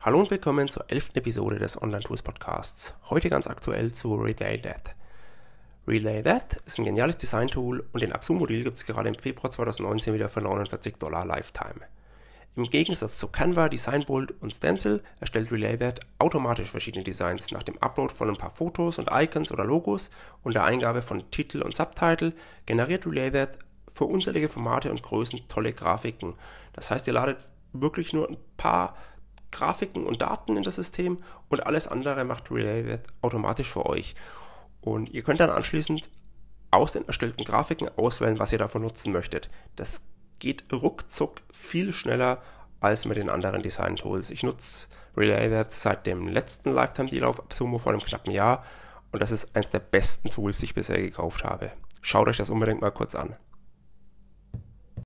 Hallo und willkommen zur elften Episode des Online Tools Podcasts. Heute ganz aktuell zu Relay That. Relay That ist ein geniales Design-Tool und den Absu-Modul gibt es gerade im Februar 2019 wieder für 49 Dollar Lifetime. Im Gegensatz zu Canva, Designbolt und Stencil erstellt RelayThat automatisch verschiedene Designs nach dem Upload von ein paar Fotos und Icons oder Logos und der Eingabe von Titel und Subtitle generiert RelayThat für unzählige Formate und Größen tolle Grafiken. Das heißt, ihr ladet wirklich nur ein paar Grafiken und Daten in das System und alles andere macht RelayThat automatisch für euch. Und ihr könnt dann anschließend aus den erstellten Grafiken auswählen, was ihr davon nutzen möchtet. Das geht ruckzuck viel schneller als mit den anderen Design-Tools. Ich nutze RelayThat seit dem letzten Lifetime-Deal auf Absumo vor einem knappen Jahr und das ist eines der besten Tools, die ich bisher gekauft habe. Schaut euch das unbedingt mal kurz an.